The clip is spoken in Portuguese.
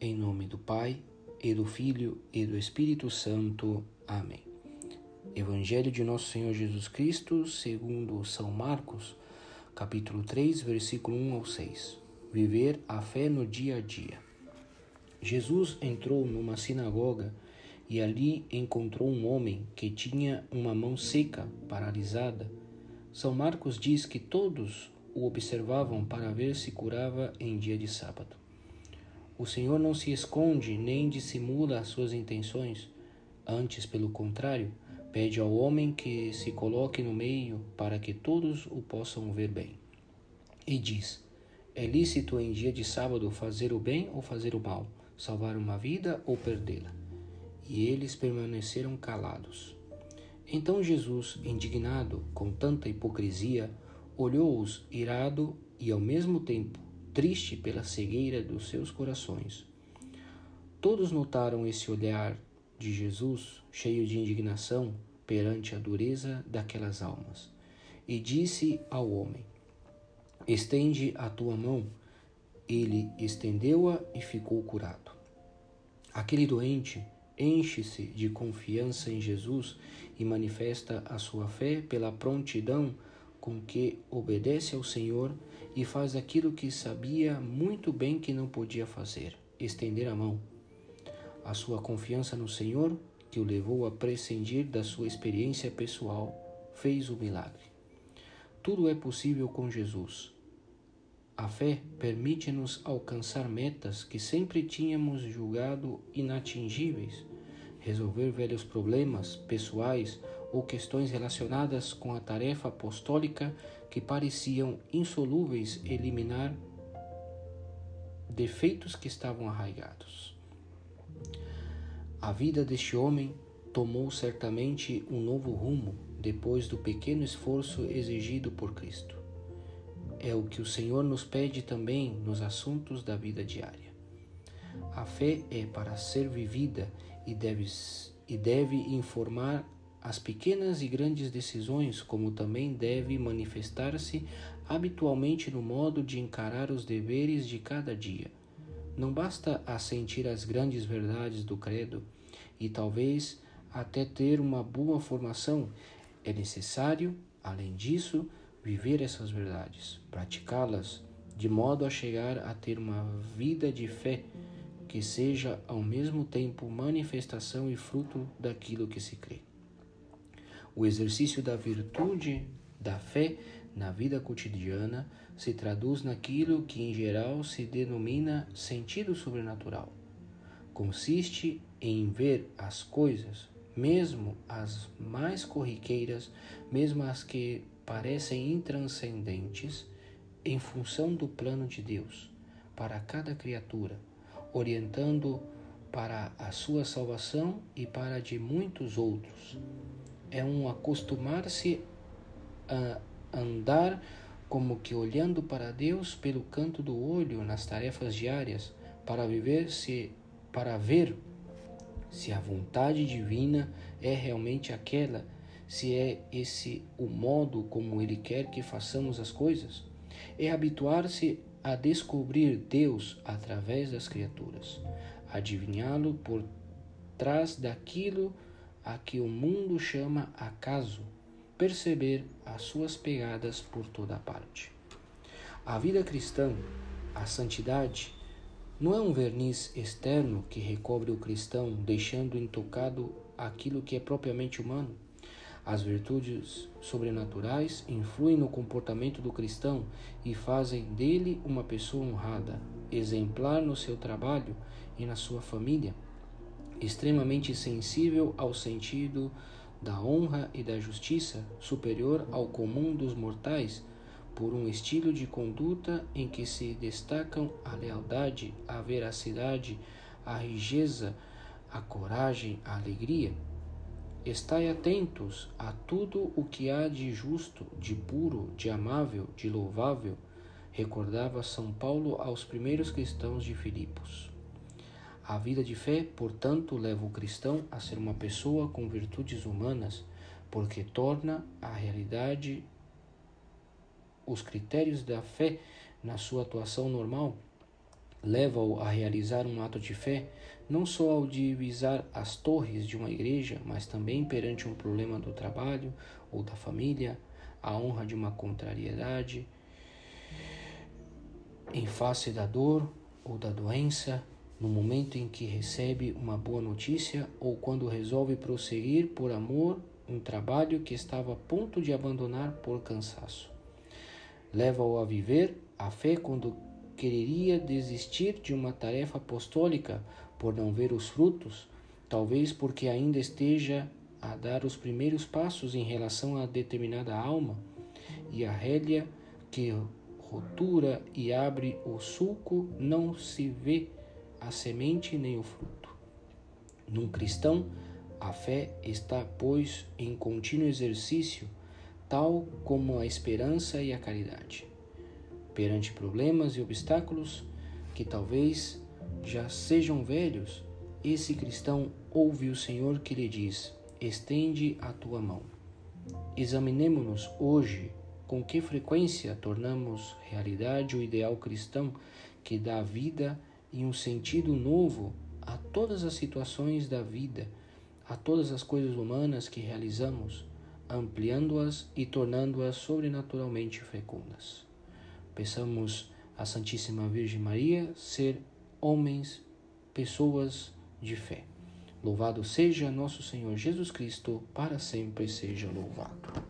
Em nome do Pai, e do Filho, e do Espírito Santo. Amém. Evangelho de Nosso Senhor Jesus Cristo, segundo São Marcos, capítulo 3, versículo 1 ao 6. Viver a fé no dia a dia. Jesus entrou numa sinagoga e ali encontrou um homem que tinha uma mão seca, paralisada. São Marcos diz que todos o observavam para ver se curava em dia de sábado. O Senhor não se esconde nem dissimula as suas intenções, antes, pelo contrário, pede ao homem que se coloque no meio para que todos o possam ver bem. E diz: É lícito em dia de sábado fazer o bem ou fazer o mal, salvar uma vida ou perdê-la? E eles permaneceram calados. Então Jesus, indignado com tanta hipocrisia, olhou-os irado e ao mesmo tempo triste pela cegueira dos seus corações. Todos notaram esse olhar de Jesus, cheio de indignação perante a dureza daquelas almas, e disse ao homem: Estende a tua mão. Ele estendeu-a e ficou curado. Aquele doente enche-se de confiança em Jesus e manifesta a sua fé pela prontidão com que obedece ao Senhor e faz aquilo que sabia muito bem que não podia fazer: estender a mão. A sua confiança no Senhor, que o levou a prescindir da sua experiência pessoal, fez o milagre. Tudo é possível com Jesus. A fé permite-nos alcançar metas que sempre tínhamos julgado inatingíveis, resolver velhos problemas pessoais ou questões relacionadas com a tarefa apostólica que pareciam insolúveis eliminar defeitos que estavam arraigados. A vida deste homem tomou certamente um novo rumo depois do pequeno esforço exigido por Cristo. É o que o Senhor nos pede também nos assuntos da vida diária. A fé é para ser vivida e deve, e deve informar as pequenas e grandes decisões, como também deve manifestar-se habitualmente no modo de encarar os deveres de cada dia. Não basta assentir às grandes verdades do credo e talvez até ter uma boa formação, é necessário, além disso, viver essas verdades, praticá-las, de modo a chegar a ter uma vida de fé que seja ao mesmo tempo manifestação e fruto daquilo que se crê. O exercício da virtude da fé na vida cotidiana se traduz naquilo que em geral se denomina sentido sobrenatural. Consiste em ver as coisas, mesmo as mais corriqueiras, mesmo as que parecem intranscendentes, em função do plano de Deus para cada criatura, orientando para a sua salvação e para a de muitos outros é um acostumar-se a andar como que olhando para Deus pelo canto do olho nas tarefas diárias, para viver se para ver se a vontade divina é realmente aquela, se é esse o modo como ele quer que façamos as coisas. É habituar-se a descobrir Deus através das criaturas, adivinhá-lo por trás daquilo a que o mundo chama acaso, perceber as suas pegadas por toda parte. A vida cristã, a santidade, não é um verniz externo que recobre o cristão, deixando intocado aquilo que é propriamente humano. As virtudes sobrenaturais influem no comportamento do cristão e fazem dele uma pessoa honrada, exemplar no seu trabalho e na sua família extremamente sensível ao sentido da honra e da justiça, superior ao comum dos mortais, por um estilo de conduta em que se destacam a lealdade, a veracidade, a riqueza, a coragem, a alegria. Estai atentos a tudo o que há de justo, de puro, de amável, de louvável, recordava São Paulo aos primeiros cristãos de Filipos. A vida de fé, portanto, leva o cristão a ser uma pessoa com virtudes humanas, porque torna a realidade os critérios da fé na sua atuação normal. leva-o a realizar um ato de fé, não só ao divisar as torres de uma igreja, mas também perante um problema do trabalho ou da família, a honra de uma contrariedade, em face da dor ou da doença, no momento em que recebe uma boa notícia ou quando resolve prosseguir por amor um trabalho que estava a ponto de abandonar por cansaço. Leva-o a viver a fé quando quereria desistir de uma tarefa apostólica por não ver os frutos, talvez porque ainda esteja a dar os primeiros passos em relação a determinada alma, e a rélia que rotura e abre o sulco não se vê a semente nem o fruto. Num cristão, a fé está, pois, em contínuo exercício, tal como a esperança e a caridade. Perante problemas e obstáculos que talvez já sejam velhos, esse cristão ouve o Senhor que lhe diz: Estende a tua mão. Examinemo-nos hoje com que frequência tornamos realidade o ideal cristão que dá vida e um sentido novo a todas as situações da vida, a todas as coisas humanas que realizamos, ampliando-as e tornando-as sobrenaturalmente fecundas. Peçamos à Santíssima Virgem Maria ser homens, pessoas de fé. Louvado seja nosso Senhor Jesus Cristo, para sempre seja louvado.